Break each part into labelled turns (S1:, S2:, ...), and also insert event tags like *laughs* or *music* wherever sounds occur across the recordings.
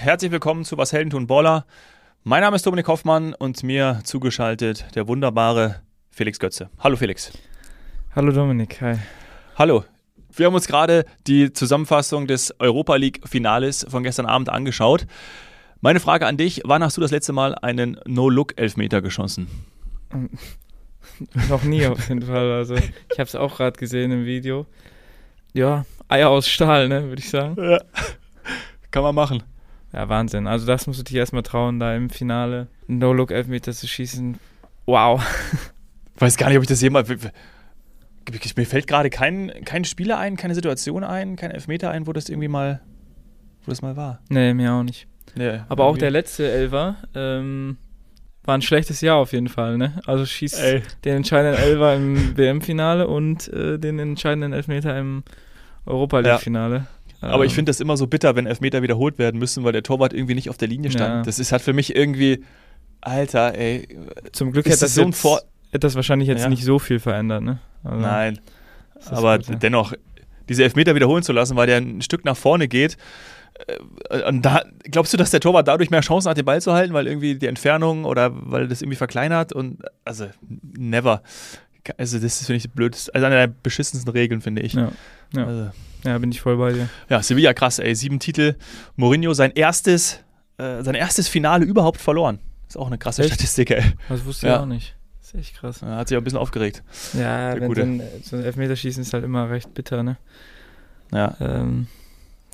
S1: Herzlich willkommen zu Was Helden tun Baller. Mein Name ist Dominik Hoffmann und mir zugeschaltet der wunderbare Felix Götze. Hallo Felix.
S2: Hallo Dominik, hi.
S1: Hallo. Wir haben uns gerade die Zusammenfassung des Europa League Finales von gestern Abend angeschaut. Meine Frage an dich, wann hast du das letzte Mal einen No-Look-Elfmeter geschossen? *laughs*
S2: Noch nie auf jeden Fall. Also ich habe es auch gerade gesehen im Video. Ja, Eier aus Stahl, ne, würde ich sagen. Ja.
S1: Kann man machen.
S2: Ja, Wahnsinn. Also das musst du dich erstmal trauen, da im Finale No-Look-Elfmeter zu schießen. Wow.
S1: Weiß gar nicht, ob ich das jemals... Mir fällt gerade kein, kein Spieler ein, keine Situation ein, kein Elfmeter ein, wo das irgendwie mal, wo das mal war.
S2: Nee, mir auch nicht. Nee, Aber auch der letzte Elfer ähm, war ein schlechtes Jahr auf jeden Fall. Ne? Also schießt Ey. den entscheidenden Elfer im WM-Finale und äh, den entscheidenden Elfmeter im Europa League-Finale. Ja.
S1: Aber ich ähm. finde das immer so bitter, wenn Elfmeter wiederholt werden müssen, weil der Torwart irgendwie nicht auf der Linie stand. Ja. Das ist halt für mich irgendwie, Alter, ey.
S2: Zum Glück hätte das, so jetzt, hätte das wahrscheinlich jetzt ja. nicht so viel verändert, ne?
S1: Also, Nein. Aber gut, ja. dennoch, diese Elfmeter wiederholen zu lassen, weil der ein Stück nach vorne geht. Äh, und da, glaubst du, dass der Torwart dadurch mehr Chancen hat, den Ball zu halten, weil irgendwie die Entfernung oder weil das irgendwie verkleinert? Und also, never. Also, das ist, finde ich, blöd. Also, eine der beschissensten Regeln, finde ich.
S2: Ja. Ja. Also, ja, bin ich voll bei dir.
S1: Ja, Sevilla krass, ey. Sieben Titel. Mourinho, sein erstes, äh, sein erstes Finale überhaupt verloren. Ist auch eine krasse echt? Statistik, ey.
S2: Das wusste ja. ich auch nicht. Das ist echt krass.
S1: Ja, hat sich auch ein bisschen aufgeregt.
S2: Ja, wenn so ein, so ein Elfmeterschießen ist halt immer recht bitter, ne?
S1: Ja.
S2: Ähm,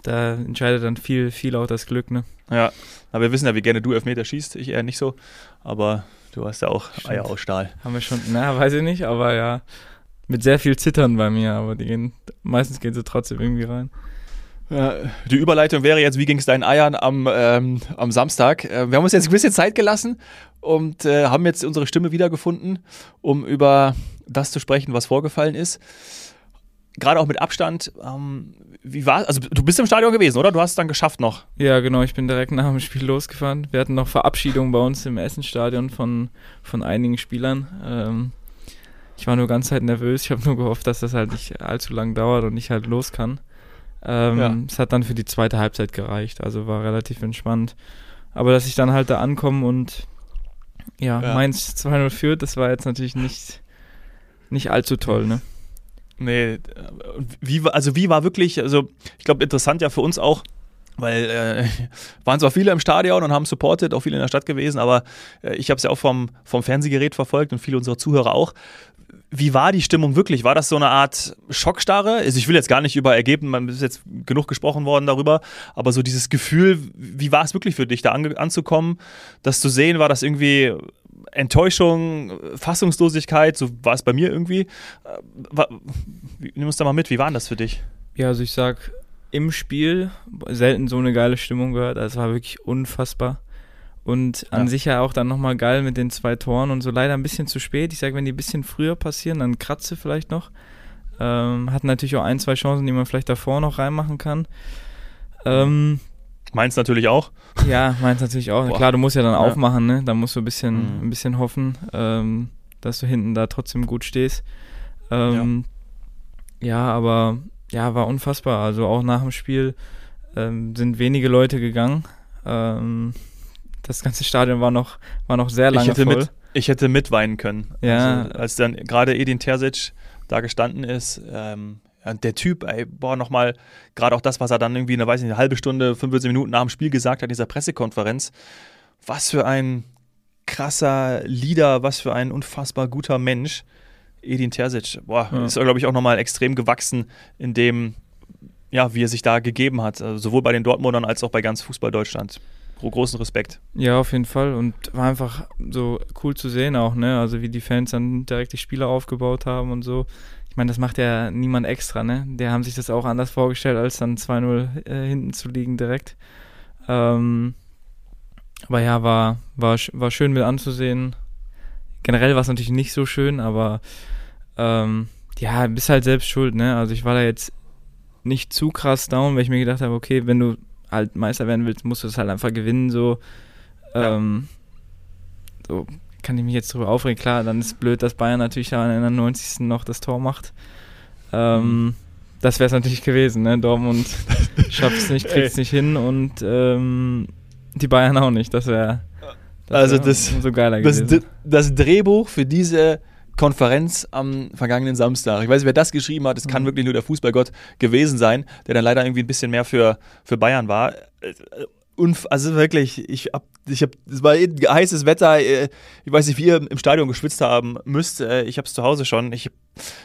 S2: da entscheidet dann viel, viel auch das Glück, ne?
S1: Ja, aber wir wissen ja, wie gerne du Elfmeter schießt. Ich eher nicht so. Aber du hast ja auch Stimmt. Eier aus Stahl.
S2: Haben wir schon, na, weiß ich nicht, aber ja mit sehr viel Zittern bei mir, aber die gehen, meistens gehen sie trotzdem irgendwie rein.
S1: Ja, die Überleitung wäre jetzt, wie ging es deinen Eiern am, ähm, am Samstag? Äh, wir haben uns jetzt ein bisschen Zeit gelassen und äh, haben jetzt unsere Stimme wiedergefunden, um über das zu sprechen, was vorgefallen ist. Gerade auch mit Abstand. Ähm, wie war Also du bist im Stadion gewesen, oder? Du hast es dann geschafft noch.
S2: Ja, genau. Ich bin direkt nach dem Spiel losgefahren. Wir hatten noch Verabschiedungen bei uns im Essenstadion von, von einigen Spielern. Ähm, ich war nur ganz Zeit nervös. Ich habe nur gehofft, dass das halt nicht allzu lang dauert und ich halt los kann. Ähm, ja. Es hat dann für die zweite Halbzeit gereicht, also war relativ entspannt. Aber dass ich dann halt da ankomme und ja, ja. Mainz 2-0 führt, das war jetzt natürlich nicht, nicht allzu toll, ne?
S1: Nee, wie, also wie war wirklich, also ich glaube interessant ja für uns auch, weil äh, *laughs* waren zwar viele im Stadion und haben supported, auch viele in der Stadt gewesen, aber äh, ich habe es ja auch vom, vom Fernsehgerät verfolgt und viele unserer Zuhörer auch wie war die Stimmung wirklich? War das so eine Art Schockstarre? Also ich will jetzt gar nicht über Ergebnisse, man ist jetzt genug gesprochen worden darüber, aber so dieses Gefühl, wie war es wirklich für dich, da an, anzukommen, das zu sehen, war das irgendwie Enttäuschung, Fassungslosigkeit, so war es bei mir irgendwie. Äh, nimm uns da mal mit, wie war das für dich?
S2: Ja, also ich sag, im Spiel selten so eine geile Stimmung gehört, also es war wirklich unfassbar. Und an ja. sich ja auch dann nochmal geil mit den zwei Toren und so leider ein bisschen zu spät. Ich sage, wenn die ein bisschen früher passieren, dann kratze vielleicht noch. Ähm, hat natürlich auch ein, zwei Chancen, die man vielleicht davor noch reinmachen kann. Ähm,
S1: Meins natürlich auch.
S2: Ja, meins natürlich auch. Boah. Klar, du musst ja dann ja. aufmachen, ne? Da musst du ein bisschen, mhm. ein bisschen hoffen, ähm, dass du hinten da trotzdem gut stehst. Ähm, ja. ja. aber ja, war unfassbar. Also auch nach dem Spiel ähm, sind wenige Leute gegangen. Ähm, das ganze Stadion war noch, war noch sehr lange
S1: ich hätte
S2: voll.
S1: Mit, ich hätte mitweinen können.
S2: Ja.
S1: Also, als dann gerade Edin Terzic da gestanden ist, ähm, der Typ, ey, boah, nochmal, gerade auch das, was er dann irgendwie eine, weiß nicht, eine halbe Stunde, 45 Minuten nach dem Spiel gesagt hat in dieser Pressekonferenz. Was für ein krasser Leader, was für ein unfassbar guter Mensch. Edin Terzic, boah, ja. ist, glaube ich, auch nochmal extrem gewachsen in dem, ja, wie er sich da gegeben hat. Also sowohl bei den Dortmundern als auch bei ganz Fußball Deutschland großen Respekt.
S2: Ja, auf jeden Fall. Und war einfach so cool zu sehen auch, ne? Also wie die Fans dann direkt die Spieler aufgebaut haben und so. Ich meine, das macht ja niemand extra, ne? Die haben sich das auch anders vorgestellt, als dann 2-0 äh, hinten zu liegen direkt. Ähm, aber ja, war, war, war schön mit anzusehen. Generell war es natürlich nicht so schön, aber ähm, ja, bist halt selbst schuld, ne? Also ich war da jetzt nicht zu krass down, weil ich mir gedacht habe, okay, wenn du halt Meister werden willst, musst du es halt einfach gewinnen. So, ähm, so kann ich mich jetzt drüber aufregen. Klar, dann ist es blöd, dass Bayern natürlich in der 90. noch das Tor macht. Ähm, das wäre es natürlich gewesen. Ne? Dortmund *laughs* schafft es nicht, kriegt es nicht hin und ähm, die Bayern auch nicht. Das wäre
S1: also das,
S2: so geiler
S1: das,
S2: gewesen.
S1: das Drehbuch für diese Konferenz am vergangenen Samstag. Ich weiß nicht, wer das geschrieben hat. Es kann
S2: Mhm.
S1: wirklich nur der Fußballgott gewesen sein, der dann leider irgendwie ein bisschen mehr für, für Bayern war. Unf also wirklich, ich hab, ich hab, es war eh heißes Wetter. äh, Ich weiß nicht, wie ihr im Stadion geschwitzt haben müsst. Äh, Ich habe es zu Hause schon. Ich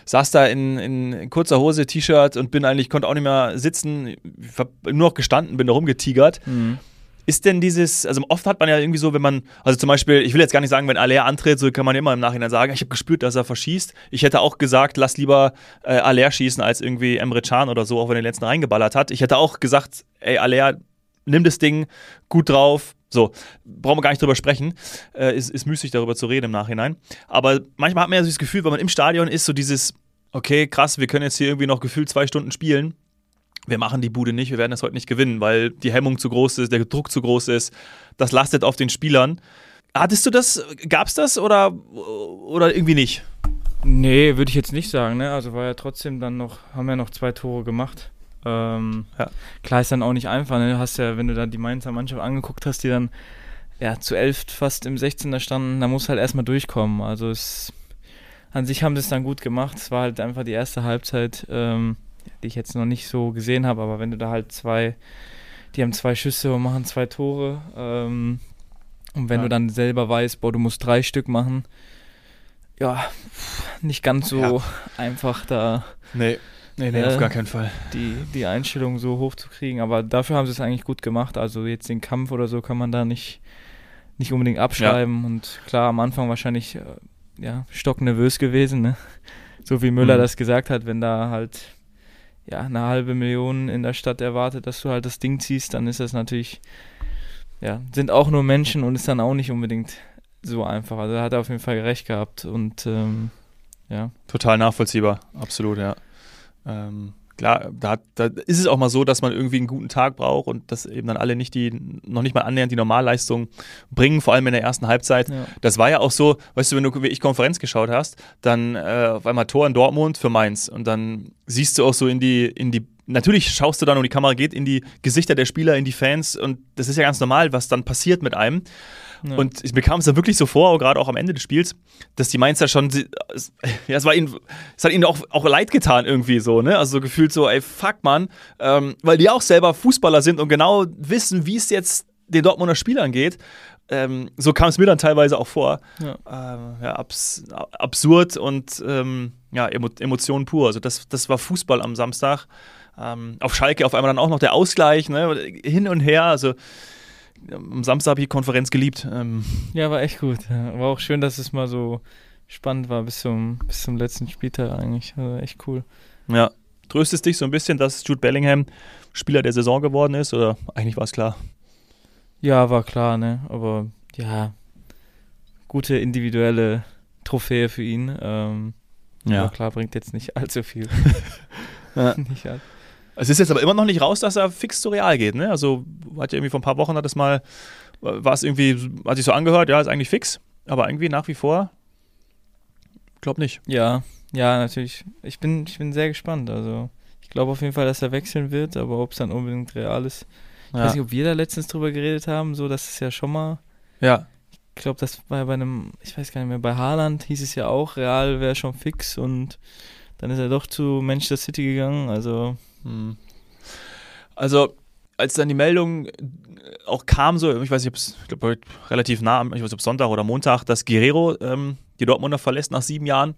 S1: saß da in, in kurzer Hose, T-Shirt und bin eigentlich, konnte auch nicht mehr sitzen. Ich hab nur noch gestanden, bin da rumgetigert.
S2: Mhm.
S1: Ist denn dieses, also oft hat man ja irgendwie so, wenn man, also zum Beispiel, ich will jetzt gar nicht sagen, wenn Aller antritt, so kann man immer im Nachhinein sagen, ich habe gespürt, dass er verschießt. Ich hätte auch gesagt, lass lieber äh, Aller schießen als irgendwie Emre Can oder so, auch wenn er den letzten reingeballert hat. Ich hätte auch gesagt, ey, Aller, nimm das Ding, gut drauf. So, brauchen wir gar nicht drüber sprechen. Äh, ist, ist müßig darüber zu reden im Nachhinein. Aber manchmal hat man ja so das Gefühl, wenn man im Stadion ist, so dieses, okay, krass, wir können jetzt hier irgendwie noch gefühlt zwei Stunden spielen wir machen die Bude nicht, wir werden das heute nicht gewinnen, weil die Hemmung zu groß ist, der Druck zu groß ist. Das lastet auf den Spielern. Hattest du das, gab's das oder, oder irgendwie nicht?
S2: Nee, würde ich jetzt nicht sagen. Ne? Also war ja trotzdem dann noch, haben ja noch zwei Tore gemacht. Ähm,
S1: Ja.
S2: Klar ist dann auch nicht einfach. Ne? Du hast ja, wenn du da die Mainzer Mannschaft angeguckt hast, die dann ja, zu elf fast im 16er standen, da muss halt erstmal durchkommen. Also es, an sich haben sie es dann gut gemacht. Es war halt einfach die erste Halbzeit, ähm, die ich jetzt noch nicht so gesehen habe, aber wenn du da halt zwei, die haben zwei Schüsse und machen zwei Tore, ähm, und wenn
S1: Ja.
S2: du dann selber weißt, boah, du musst drei Stück machen, ja, nicht ganz so
S1: Ja.
S2: einfach da
S1: Nee, nee,
S2: nee, auf gar
S1: keinen Fall.
S2: die, die Einstellung so hoch zu kriegen. Aber dafür haben sie es eigentlich gut gemacht. Also jetzt den Kampf oder so kann man da nicht, nicht unbedingt abschreiben. Und klar, am Anfang wahrscheinlich äh, ja, stocknervös gewesen, ne? *laughs* So wie Müller
S1: Mhm.
S2: das gesagt hat, wenn da halt ja, eine halbe Million in der Stadt erwartet, dass du halt das Ding ziehst, dann ist das natürlich, ja, sind auch nur Menschen und ist dann auch nicht unbedingt so einfach. Also da hat er auf jeden Fall recht gehabt und ähm, ja.
S1: Total nachvollziehbar, absolut, ja. Ähm, klar, da, da ist es auch mal so, dass man irgendwie einen guten Tag braucht und dass eben dann alle nicht die, noch nicht mal annähernd die Normalleistung bringen, vor allem in der ersten Halbzeit.
S2: ja.
S1: Das war ja auch so, weißt du, wenn du wie ich Konferenz geschaut hast, dann äh, auf einmal Tor in Dortmund für Mainz und dann siehst du auch so in die, in die, natürlich schaust du dann und die Kamera geht in die Gesichter der Spieler, in die Fans und das ist ja ganz normal, was dann passiert mit einem.
S2: Ja.
S1: Und ich bekam es dann wirklich so vor, gerade auch am Ende des Spiels, dass die Mainzer schon, es- ja, es war ihnen, es hat ihnen auch, auch leid getan irgendwie so, ne? Also so gefühlt so, ey, fuck man, ähm, weil die auch selber Fußballer sind und genau wissen, wie es jetzt den Dortmunder Spielern geht. Ähm, so kam es mir dann teilweise auch vor.
S2: Ja.
S1: Ähm, ja, abs absurd und ähm, ja, Emo Emotionen pur. Also das, das war Fußball am Samstag. Ähm, auf Schalke auf einmal dann auch noch der Ausgleich, ne? hin und her. Also am Samstag habe ich die Konferenz geliebt. Ähm,
S2: Ja, war echt gut. Ja. War auch schön, dass es mal so spannend war bis zum, bis zum letzten Spieltag eigentlich. Also echt cool.
S1: ja. Tröstest dich so ein bisschen, dass Jude Bellingham Spieler der Saison geworden ist? Oder eigentlich war es klar?
S2: Ja, war klar, ne? Aber ja, gute individuelle Trophäe für ihn. Ähm, Aber klar, bringt jetzt nicht allzu viel. *laughs*
S1: Ja. *laughs*
S2: nicht all
S1: Es ist jetzt aber immer noch nicht raus, dass er fix zu Real geht, ne? Also hat ja irgendwie vor ein paar Wochen hat es mal, war es irgendwie, hat sich so angehört, ja, ist eigentlich fix, aber irgendwie nach wie vor, glaub nicht.
S2: ja, ja, natürlich. Ich bin, ich bin sehr gespannt. Also ich glaube auf jeden Fall, dass er wechseln wird, aber ob es dann unbedingt real ist. Ich weiß nicht, ob wir da letztens drüber geredet haben, so dass es ja schon mal
S1: ja,
S2: Ich glaube, das war ja bei einem, ich weiß gar nicht mehr, bei Haaland hieß es ja auch, Real wäre schon fix und dann ist er doch zu Manchester City gegangen. Also,
S1: Hm. Also, als dann die Meldung äh, auch kam, so, ich weiß nicht, ob es, relativ nah, ich weiß nicht, ob Sonntag oder Montag, dass Guerrero ähm, die Dortmunder verlässt nach sieben Jahren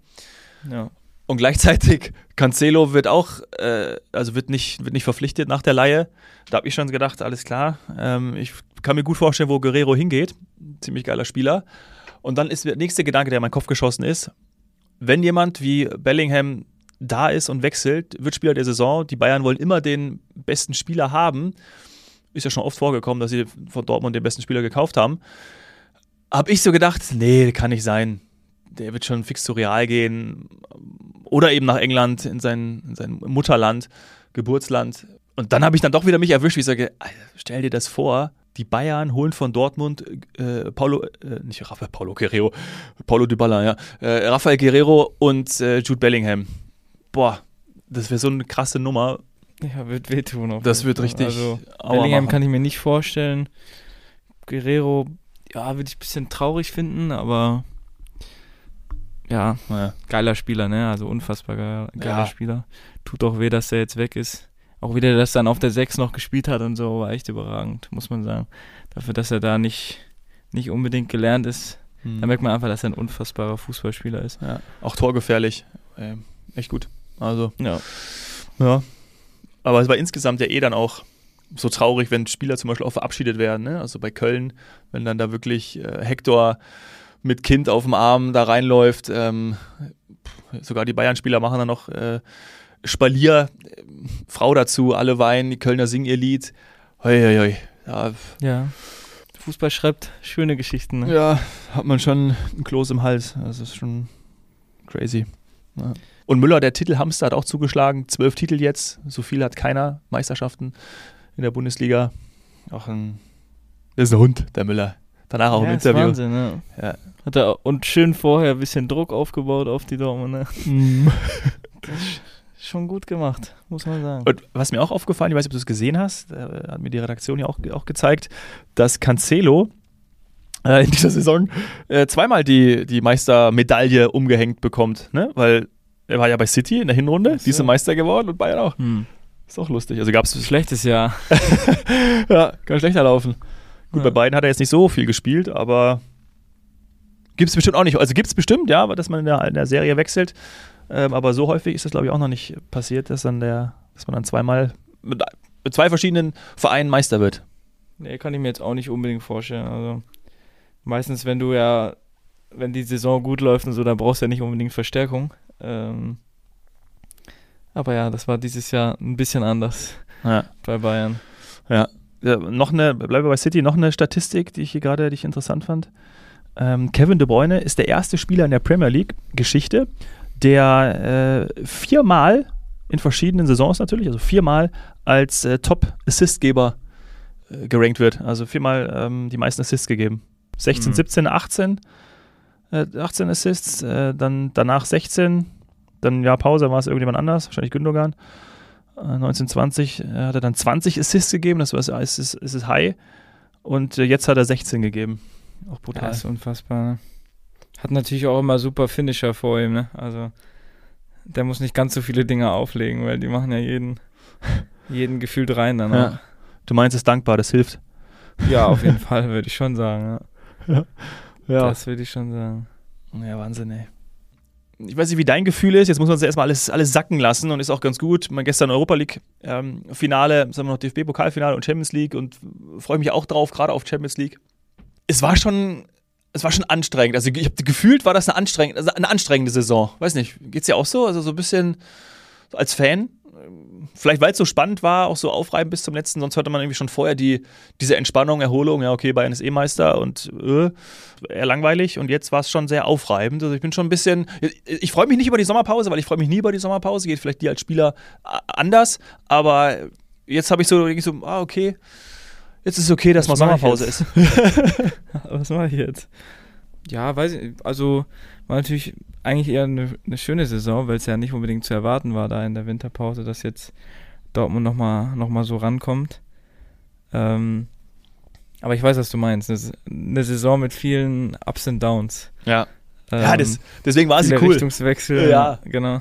S2: ja.
S1: und gleichzeitig *laughs* Cancelo wird auch, äh, also wird nicht, wird nicht verpflichtet nach der Laie. Da habe ich schon gedacht, alles klar, ähm, ich kann mir gut vorstellen, wo Guerrero hingeht. Ziemlich geiler Spieler. Und dann ist der nächste Gedanke, der in meinen Kopf geschossen ist, wenn jemand wie Bellingham da ist und wechselt, wird Spieler der Saison. Die Bayern wollen immer den besten Spieler haben. Ist ja schon oft vorgekommen, dass sie von Dortmund den besten Spieler gekauft haben. Habe ich so gedacht, nee, kann nicht sein. Der wird schon fix zu Real gehen. Oder eben nach England, in sein, in sein Mutterland, Geburtsland. Und dann habe ich dann doch wieder mich erwischt, wie ich sage, stell dir das vor, die Bayern holen von Dortmund äh, Paulo, äh, nicht Rafael, Paulo Guerrero, Paulo Dybala, ja, äh, Rafael Guerrero und äh, Jude Bellingham. Boah, das wäre so eine krasse Nummer.
S2: Ja, wird wehtun. Auf
S1: Das wird richtig
S2: Also, Bellingham
S1: machen.
S2: kann ich mir nicht vorstellen. Guerrero, ja, würde ich ein bisschen traurig finden, aber ja,
S1: Ja.
S2: geiler Spieler, ne? Also unfassbar geiler, geiler
S1: Ja.
S2: Spieler. Tut auch weh, dass der jetzt weg ist. Auch wie der das dann auf der 6 noch gespielt hat und so, war echt überragend, muss man sagen. Dafür, dass er da nicht, nicht unbedingt gelernt ist,
S1: Hm.
S2: da merkt man einfach, dass er ein unfassbarer Fußballspieler ist.
S1: ja. Auch torgefährlich. Ähm, echt gut. Also,
S2: Ja.
S1: ja. Aber es war insgesamt ja eh dann auch so traurig, wenn Spieler zum Beispiel auch verabschiedet werden. Ne? Also bei Köln, wenn dann da wirklich äh, Hector mit Kind auf dem Arm da reinläuft. Ähm, sogar die Bayern-Spieler machen dann noch äh, Spalier, äh, Frau dazu, alle weinen, die Kölner singen ihr Lied. Hoi, hoi, hoi. Ja,
S2: Ja. Fußball schreibt schöne Geschichten, ne?
S1: ja, hat man schon ein Kloß im Hals. Das ist schon crazy. Ja. Und Müller, der Titelhamster, hat auch zugeschlagen. Zwölf Titel jetzt. So viel hat keiner Meisterschaften in der Bundesliga. Auch ein. Das ist ein Hund, der Müller. Danach auch
S2: ja,
S1: im Interview.
S2: Wahnsinn, ne?
S1: Ja.
S2: Hat er und schön vorher ein bisschen Druck aufgebaut auf die Dortmunder.
S1: Mhm. *laughs*
S2: Schon gut gemacht, muss man sagen.
S1: Und was mir auch aufgefallen, ich weiß nicht, ob du es gesehen hast, äh, hat mir die Redaktion ja auch, auch gezeigt, dass Cancelo äh, in dieser Saison äh, zweimal die, die Meistermedaille umgehängt bekommt. Ne? Weil er war ja bei City in der Hinrunde,
S2: so.
S1: die sind Meister geworden und Bayern auch.
S2: Hm.
S1: Ist auch lustig. Also gab es
S2: Schlechtes Jahr. *laughs*
S1: ja, kann schlechter laufen. Gut,
S2: Ja.
S1: bei beiden hat er jetzt nicht so viel gespielt, aber gibt es bestimmt auch nicht. Also gibt es bestimmt, ja, dass man in der, in der Serie wechselt. Ähm, aber so häufig ist das, glaube ich, auch noch nicht passiert, dass, dann der, dass man dann zweimal mit, mit zwei verschiedenen Vereinen Meister wird.
S2: Nee, kann ich mir jetzt auch nicht unbedingt vorstellen. Also meistens, wenn du ja, wenn die Saison gut läuft und so, dann brauchst du ja nicht unbedingt Verstärkung. Ähm, aber ja, das war dieses Jahr ein bisschen anders
S1: Ja. *laughs*
S2: bei Bayern.
S1: Ja, noch eine, bleiben wir bei City, noch eine Statistik, die ich hier gerade, die ich interessant fand. Ähm, Kevin De Bruyne ist der erste Spieler in der Premier League-Geschichte, der äh, viermal in verschiedenen Saisons natürlich, also viermal als äh, Top-Assistgeber äh, gerankt wird. Also viermal ähm, die meisten Assists gegeben. 16,
S2: Mhm.
S1: 17, 18, äh, 18 Assists, äh, dann danach 16, dann ja Pause war es irgendjemand anders, wahrscheinlich Gündogan. Äh, 1920 äh, hat er dann 20 Assists gegeben, das war es ist, ist, High. Und äh, jetzt hat er 16 gegeben. Auch
S2: Ja,
S1: brutal.
S2: ist unfassbar. Ne? Hat natürlich auch immer super Finisher vor ihm, ne? Also der muss nicht ganz so viele Dinge auflegen, weil die machen ja jeden, *laughs* jeden gefühlt rein dann.
S1: Ja. Du meinst, es ist dankbar, das hilft.
S2: ja auf *laughs* jeden Fall, würde ich schon sagen. Ja.
S1: Ja.
S2: Das würde ich schon sagen.
S1: ja, Wahnsinn, ey. Ich weiß nicht, wie dein Gefühl ist. Jetzt muss man sich erstmal alles, alles sacken lassen und ist auch ganz gut. Man gestern Europa League ähm, Finale, sagen wir noch DFB-Pokalfinale und Champions League und freue mich auch drauf, gerade auf Champions League. Es war schon, es war schon anstrengend. Also ich habe gefühlt, war das eine anstrengende, also eine anstrengende Saison. Weiß nicht, geht's dir auch so? Also so ein bisschen als Fan. Ähm, Vielleicht weil es so spannend war, auch so aufreibend bis zum letzten, sonst hörte man irgendwie schon vorher die, diese Entspannung, Erholung, ja, okay, Bayern ist eh Meister und äh, eher langweilig und jetzt war es schon sehr aufreibend. Also ich bin schon ein bisschen, ich freue mich nicht über die Sommerpause, weil ich freue mich nie über die Sommerpause, geht vielleicht dir als Spieler a- anders, aber jetzt habe ich so, ich so, ah, okay, jetzt ist es okay, dass
S2: Was
S1: mal
S2: ich
S1: Sommerpause ist. *laughs* *laughs*
S2: Was mache ich jetzt? Ja, weiß ich, also war natürlich eigentlich eher eine, eine schöne Saison, weil es ja nicht unbedingt zu erwarten war da in der Winterpause, dass jetzt Dortmund nochmal noch mal so rankommt. Ähm, aber ich weiß, was du meinst. Eine, eine Saison mit vielen Ups und Downs.
S1: Ja, ja
S2: Ähm,
S1: das, deswegen war sie cool.
S2: Richtungswechsel.
S1: Ja.
S2: Genau.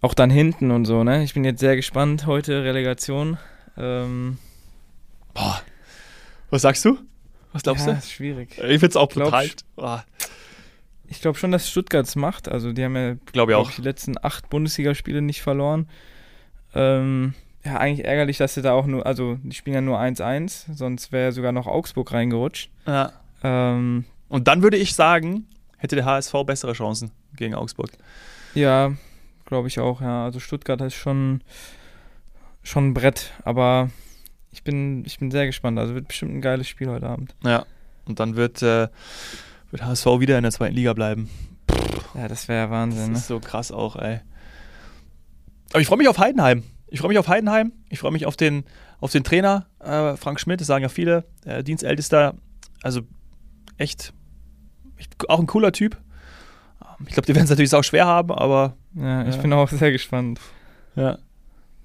S2: Auch dann hinten und so, ne? Ich bin jetzt sehr gespannt. Heute Relegation. Ähm,
S1: Boah. Was sagst du? Was glaubst
S2: ja,
S1: du?
S2: ist schwierig.
S1: Ich finde es auch. Boah.
S2: Ich glaube schon, dass Stuttgart es macht. Also die haben ja,
S1: Glaube ich
S2: glaub
S1: auch.
S2: die letzten acht Bundesligaspiele nicht verloren. Ähm, ja, eigentlich ärgerlich, dass sie da auch nur, also die spielen ja nur 1-1, sonst wäre sogar noch Augsburg reingerutscht.
S1: Ja.
S2: Ähm,
S1: Und dann würde ich sagen, hätte der HSV bessere Chancen gegen Augsburg.
S2: ja, glaube ich auch, ja. Also Stuttgart ist schon, schon ein Brett, aber ich bin, ich bin sehr gespannt. Also wird bestimmt ein geiles Spiel heute Abend.
S1: Ja. Und dann wird, äh, wird HSV wieder in der zweiten Liga bleiben.
S2: Ja, das wäre ja
S1: Das
S2: Wahnsinn. Ne?
S1: ist so krass auch, ey. Aber ich freue mich auf Heidenheim. Ich freue mich auf Heidenheim. Ich freue mich auf den, auf den Trainer, äh, Frank Schmidt, das sagen ja viele, äh, Dienstältester. Also echt, echt auch ein cooler Typ. Ich glaube, die *laughs* werden es natürlich auch schwer haben, aber
S2: Ja, ich
S1: Ja.
S2: bin auch sehr gespannt.
S1: ja.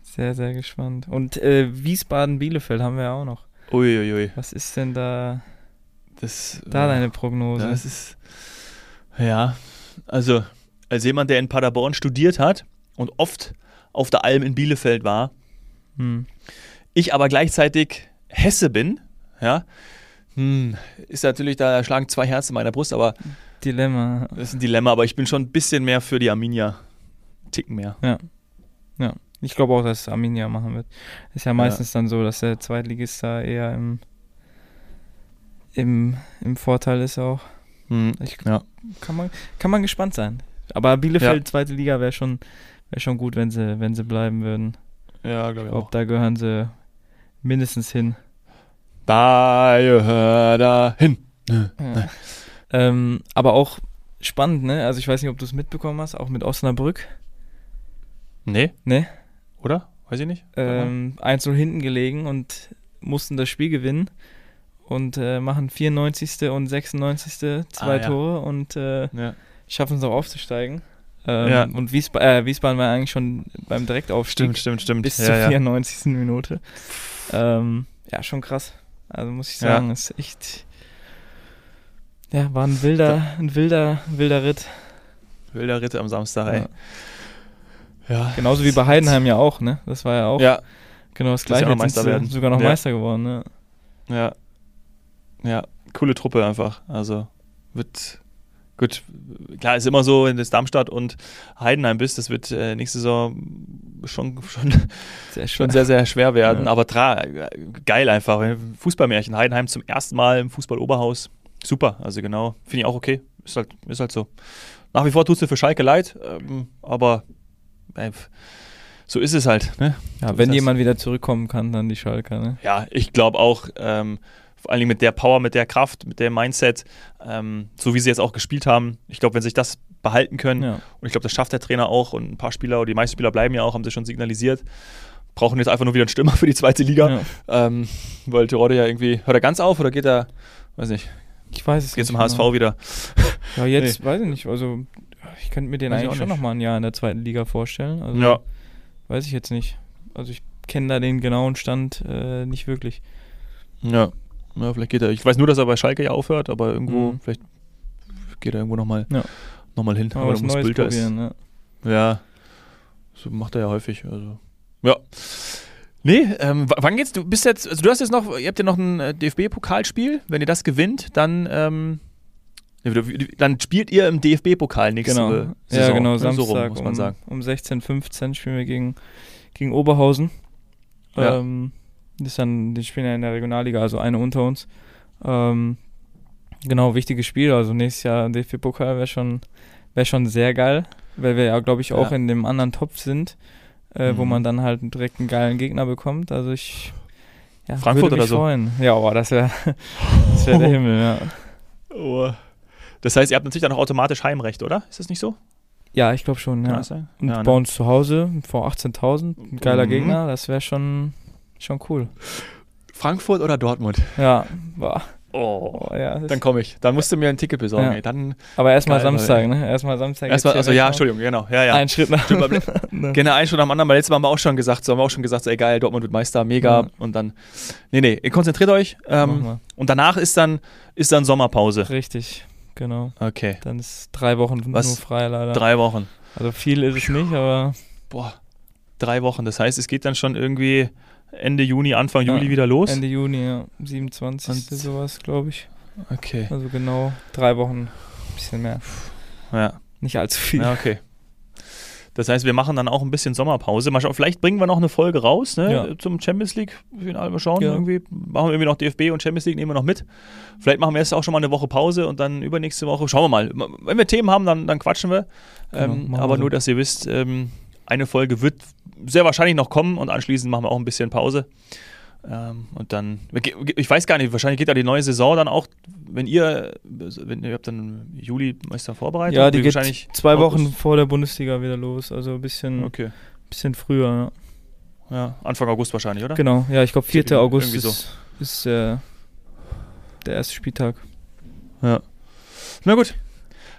S2: Sehr, sehr gespannt. Und äh, Wiesbaden-Bielefeld haben wir ja auch noch.
S1: Uiuiui.
S2: Was ist denn da,
S1: Das,
S2: da
S1: äh,
S2: deine Prognose?
S1: Das ist, ja, also als jemand, der in Paderborn studiert hat und oft auf der Alm in Bielefeld war,
S2: hm.
S1: ich aber gleichzeitig Hesse bin, ja, hm, ist natürlich, da schlagen zwei Herzen in meiner Brust, aber
S2: Dilemma.
S1: das ist ein Dilemma, aber ich bin schon ein bisschen mehr für die Arminia. Einen Ticken mehr.
S2: Ich glaube auch, dass Arminia machen wird. Ist ja meistens dann so, dass der Zweitligist da eher im, im, im Vorteil ist auch.
S1: Hm,
S2: Ich,
S1: ja.
S2: kann, man, kann man gespannt sein. Aber Bielefeld, zweite Liga, wäre schon, wär schon gut, wenn sie, wenn sie bleiben würden.
S1: ja, glaube
S2: Ich glaube,
S1: auch.
S2: da gehören sie mindestens hin.
S1: Da gehört da hin.
S2: Ja. ähm, aber auch spannend, ne? Also ich weiß nicht, ob du es mitbekommen hast, auch mit Osnabrück.
S1: Nee,
S2: Ne?
S1: oder? Weiß ich nicht.
S2: Ähm, 1-0 hinten gelegen und mussten das Spiel gewinnen. Und äh, machen 94. und 96. zwei
S1: Ah, ja.
S2: Tore und äh,
S1: ja.
S2: schaffen es auch aufzusteigen. Ähm,
S1: Ja.
S2: Und Wiesba äh, Wiesbaden war eigentlich schon beim Direktaufstieg
S1: Stimmt, stimmt, stimmt.
S2: bis zur
S1: ja.
S2: 94. Minute. Ähm, ja, schon krass. Also muss ich sagen, ist echt. Ja, war ein wilder, ein wilder, wilder Ritt.
S1: Wilder Ritt am Samstag, ey.
S2: Ja. Genauso wie bei Heidenheim ja auch, ne? Das war ja auch
S1: Ja,
S2: genau das gleiche. Jetzt sind
S1: werden.
S2: sogar noch
S1: Ja.
S2: Meister geworden, ne?
S1: ja. Ja, coole Truppe einfach. Also wird gut. Klar, ist immer so, wenn du Darmstadt und Heidenheim bist, das wird äh, nächste Saison schon, schon,
S2: Sehr
S1: schon sehr, sehr schwer werden.
S2: Ja.
S1: Aber tra geil einfach. Fußballmärchen. Heidenheim zum ersten Mal im Fußball-Oberhaus. Super. Also genau. Finde ich auch okay. Ist halt, ist halt so. Nach wie vor tut es dir für Schalke leid, ähm, aber äh, so ist es halt. Ne?
S2: Ja,
S1: So
S2: wenn jemand wieder zurückkommen kann, dann die Schalker, ne?
S1: Ja, ich glaube auch, ähm, vor allen Dingen mit der Power, mit der Kraft, mit dem Mindset, ähm, so wie sie jetzt auch gespielt haben. Ich glaube, wenn sich das behalten können,
S2: Ja.
S1: und ich glaube, das schafft der Trainer auch und ein paar Spieler, oder die meisten Spieler bleiben ja auch, haben sie schon signalisiert, brauchen jetzt einfach nur wieder einen Stürmer *laughs* für die zweite Liga,
S2: ja.
S1: ähm, weil Terodde ja irgendwie, hört er ganz auf oder geht er, weiß nicht,
S2: Ich weiß es
S1: geht zum HSV
S2: genau.
S1: wieder?
S2: Ja, jetzt weiß ich nicht. Also, ich könnte mir den
S1: Weiß
S2: eigentlich schon
S1: nicht.
S2: noch mal ein Jahr in der zweiten Liga vorstellen. Also,
S1: Ja,
S2: weiß ich jetzt nicht. Also, ich kenne da den genauen Stand äh, nicht wirklich.
S1: ja, ja, vielleicht geht er, ich weiß nur, dass er bei Schalke ja aufhört, aber irgendwo,
S2: Mhm.
S1: vielleicht geht er irgendwo nochmal
S2: Ja.
S1: noch mal hin, aber da muss Bilder ist.
S2: ne?
S1: Ja, so macht er ja häufig. Also. Ja. Nee, ähm, wann geht's? Du bist jetzt, also du hast jetzt noch, ihr habt ja noch ein äh, DFB-Pokalspiel. Wenn ihr das gewinnt, dann, ähm, ja, dann spielt ihr im DFB-Pokal nächste
S2: Genau.
S1: Saison.
S2: ja, genau. Samstag
S1: so rum, muss man
S2: um,
S1: sagen.
S2: um 16.15 spielen wir gegen, gegen Oberhausen.
S1: Ja.
S2: Ähm, das ist dann, die spielen ja in der Regionalliga, also eine unter uns. Ähm, genau, wichtiges Spiel. Also nächstes Jahr DFB-Pokal wäre schon, wär schon sehr geil, weil wir ja, glaube ich, auch
S1: Ja.
S2: in dem anderen Topf sind, äh, wo
S1: Mhm.
S2: man dann halt direkt einen geilen Gegner bekommt. Also ich ja,
S1: Frankfurt oder so?
S2: freuen. Ja, oh, das wäre *laughs* das wär der Himmel, ja.
S1: Oh. Das heißt, ihr habt natürlich dann auch automatisch Heimrecht, oder? Ist das nicht so?
S2: Ja, ich glaube schon,
S1: Kann
S2: ja.
S1: das sein?
S2: Und
S1: ja,
S2: bei
S1: ne?
S2: uns zu Hause vor 18.000, ein geiler
S1: Mhm.
S2: Gegner, das wäre schon, schon cool.
S1: Frankfurt oder Dortmund?
S2: Ja, boah.
S1: Oh.
S2: Oh, ja,
S1: Dann komme ich. Dann musst du mir ein Ticket besorgen.
S2: Ja.
S1: Ey. Dann
S2: aber erstmal Samstag, ne? Erstmal Samstag.
S1: erstmal, also ja. Entschuldigung, genau. Ja, ja.
S2: Ein Schritt nach.
S1: Aber- *laughs*
S2: Ne.
S1: Genau, ein schon am anderen, weil letztes Mal haben wir auch schon gesagt, so haben wir auch schon gesagt, so, ey geil, Dortmund wird Meister, mega.
S2: Ja.
S1: Und dann, nee, nee, konzentriert euch. Ähm, und danach ist dann, ist dann Sommerpause.
S2: Richtig, genau.
S1: Okay,
S2: Dann ist drei Wochen
S1: Was?
S2: nur frei leider.
S1: drei Wochen.
S2: Also viel ist es nicht, aber
S1: Boah, drei Wochen. Das heißt, es geht dann schon irgendwie Ende Juni, Anfang
S2: Ja,
S1: Juli wieder los.
S2: Ende Juni, ja, 27.
S1: Und-
S2: sowas, glaube ich.
S1: Okay,
S2: Also genau drei Wochen, ein bisschen mehr.
S1: ja.
S2: Nicht allzu viel.
S1: ja, okay. Das heißt, wir machen dann auch ein bisschen Sommerpause. Mal schauen, vielleicht bringen wir noch eine Folge raus ne,
S2: Ja.
S1: zum Champions League-Finale. Mal schauen,
S2: Ja.
S1: irgendwie machen wir irgendwie noch DFB und Champions League, nehmen wir noch mit. Vielleicht machen wir jetzt auch schon mal eine Woche Pause und dann übernächste Woche. Schauen wir mal. Wenn wir Themen haben, dann, dann quatschen wir.
S2: Genau,
S1: ähm, aber
S2: so.
S1: nur, dass ihr wisst, ähm, eine Folge wird sehr wahrscheinlich noch kommen und anschließend machen wir auch ein bisschen Pause. Ähm, und dann, ich weiß gar nicht, wahrscheinlich geht da die neue Saison dann auch, wenn ihr, wenn ihr habt dann Juli Meister vorbereitet.
S2: Ja, die geht
S1: wahrscheinlich
S2: zwei
S1: August.
S2: Wochen vor der Bundesliga wieder los, also ein bisschen,
S1: Okay.
S2: bisschen früher. Ja.
S1: Ja, Anfang August wahrscheinlich, oder?
S2: Genau, ja, ich glaube 4.
S1: Irgendwie
S2: August
S1: so.
S2: ist, ist äh, der erste Spieltag.
S1: Ja. Na gut.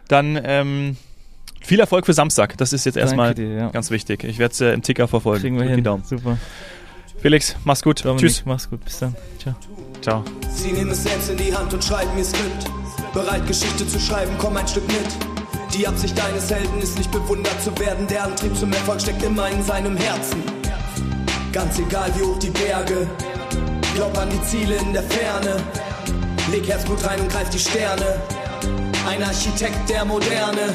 S1: Dann, ähm, Viel Erfolg für Samstag. Das ist jetzt erstmal
S2: dir, ja.
S1: ganz wichtig. Ich werde es äh, im Ticker verfolgen.
S2: Kriegen wir
S1: Drück die
S2: hin.
S1: Daumen.
S2: Super.
S1: Felix, mach's gut.
S2: Dominik,
S1: Tschüss.
S2: mach's gut. Bis dann. Ciao.
S1: Ciao.
S3: Sie nehmen es selbst in die Hand und schreiben ihr Skript. Bereit, Geschichte zu schreiben, komm ein Stück mit. Die Absicht deines Helden ist nicht bewundert zu werden. Der Antrieb zum Erfolg steckt immer in seinem Herzen. Ganz egal wie hoch die Berge. Glaub an die Ziele in der Ferne. Leg Herzblut rein und greif die Sterne. Ein Architekt der Moderne.